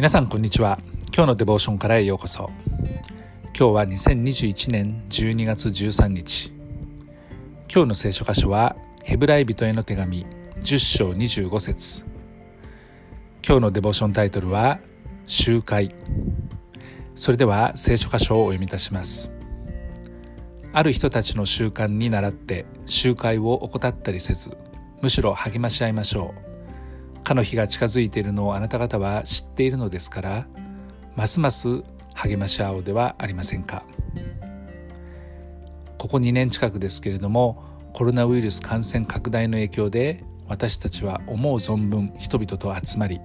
皆さんこんにちは。今日のデボーションからへようこそ。今日は2021年12月13日。今日の聖書箇所はヘブライ人への手紙10章25節。今日のデボーションタイトルは集会。それでは聖書箇所をお読みいたします。ある人たちの習慣に倣って集会を怠ったりせずむしろ励まし合いましょう。かの日が近づいているのをあなた方は知っているのですからますます励まし合おうではありませんか。ここ2年近くですけれどもコロナウイルス感染拡大の影響で私たちは思う存分人々と集まり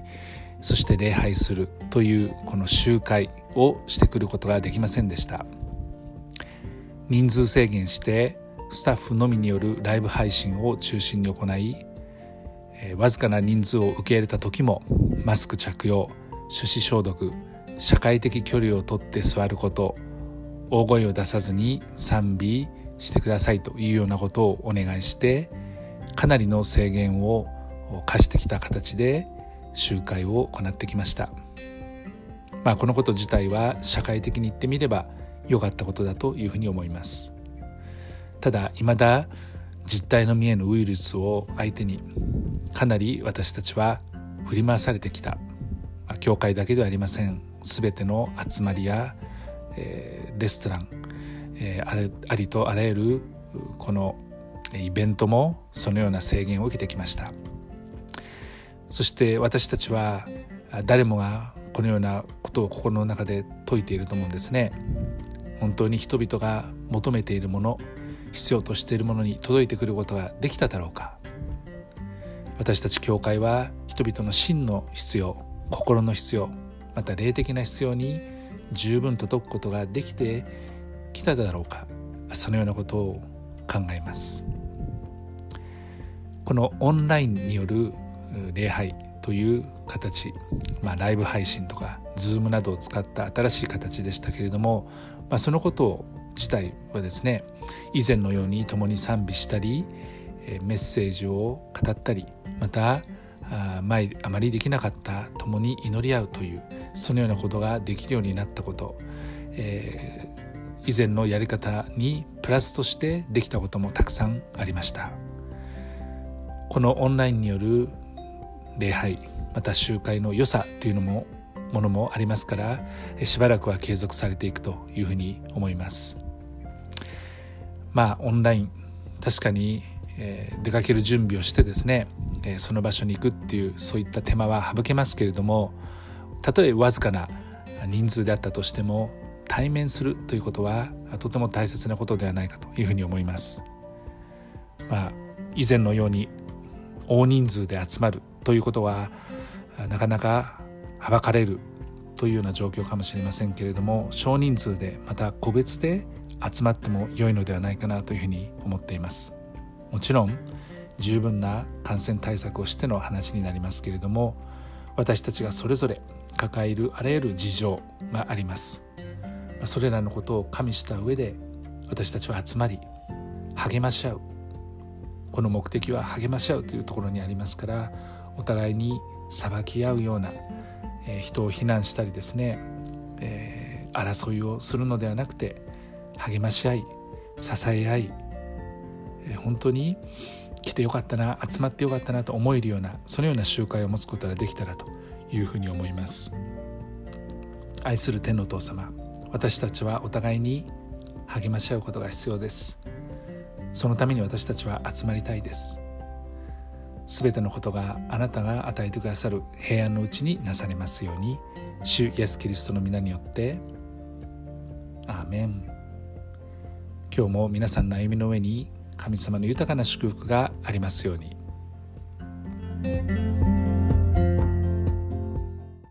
そして礼拝するというこの集会をしてくることができませんでした。人数制限してスタッフのみによるライブ配信を中心に行いわずかな人数を受け入れた時もマスク着用手指消毒社会的距離をとって座ること大声を出さずに賛美してくださいというようなことをお願いしてかなりの制限を課してきた形で集会を行ってきました、まあ、このこと自体は社会的に言ってみれば良かったことだというふうに思います。ただ未だ実態の見えぬウイルスを相手にかなり私たちは振り回されてきた、あ、教会だけではありません。全ての集まりや、えー、レストラン、えー、あれありとあらゆるこのイベントもそのような制限を受けてきました。そして私たちは誰もがこのようなことを心の中で説いていると思うんですね。本当に人々が求めているもの必要としているものに届いてくることができただろうか。私たち教会は人々の真の必要心の必要また霊的な必要に十分届くことができてきただろうかそのようなことを考えます。このオンラインによる礼拝という形、まあ、ライブ配信とか Zoom などを使った新しい形でしたけれども、まあ、そのこと自体はですね以前のように共に賛美したりメッセージを語ったりまた前あまりできなかった共に祈り合うというそのようなことができるようになったこと、えー、以前のやり方にプラスとしてできたこともたくさんありました。このオンラインによる礼拝また集会の良さというのもものもありますからしばらくは継続されていくというふうに思います。まあオンライン確かに、えー、出かける準備をしてですねえその場所に行くっていうそういった手間は省けますけれどもたとえわずかな人数であったとしても対面するということはとても大切なことではないかというふうに思います。まあ、以前のように大人数で集まるということはなかなかはばかれるというような状況かもしれませんけれども少人数でまた個別で集まっても良いのではないかなというふうに思っていますもちろん十分な感染対策をしての話になりますけれども私たちがそれぞれ抱えるあらゆる事情があります。それらのことを加味した上で私たちは集まり励まし合う。この目的は励まし合うというところにありますからお互いに裁き合うような、えー、人を非難したりですね、えー、争いをするのではなくて励まし合い支え合い、本当に来てよかったな集まってよかったなと思えるようなそのような集会を持つことができたらというふうに思います。愛する天のお父様私たちはお互いに励まし合うことが必要です。そのために私たちは集まりたいです。すべてのことがあなたが与えてくださる平安のうちになされますように主イエス・キリストの皆によってアーメン。今日も皆さんの歩みの上に神様の豊かな祝福がありますように。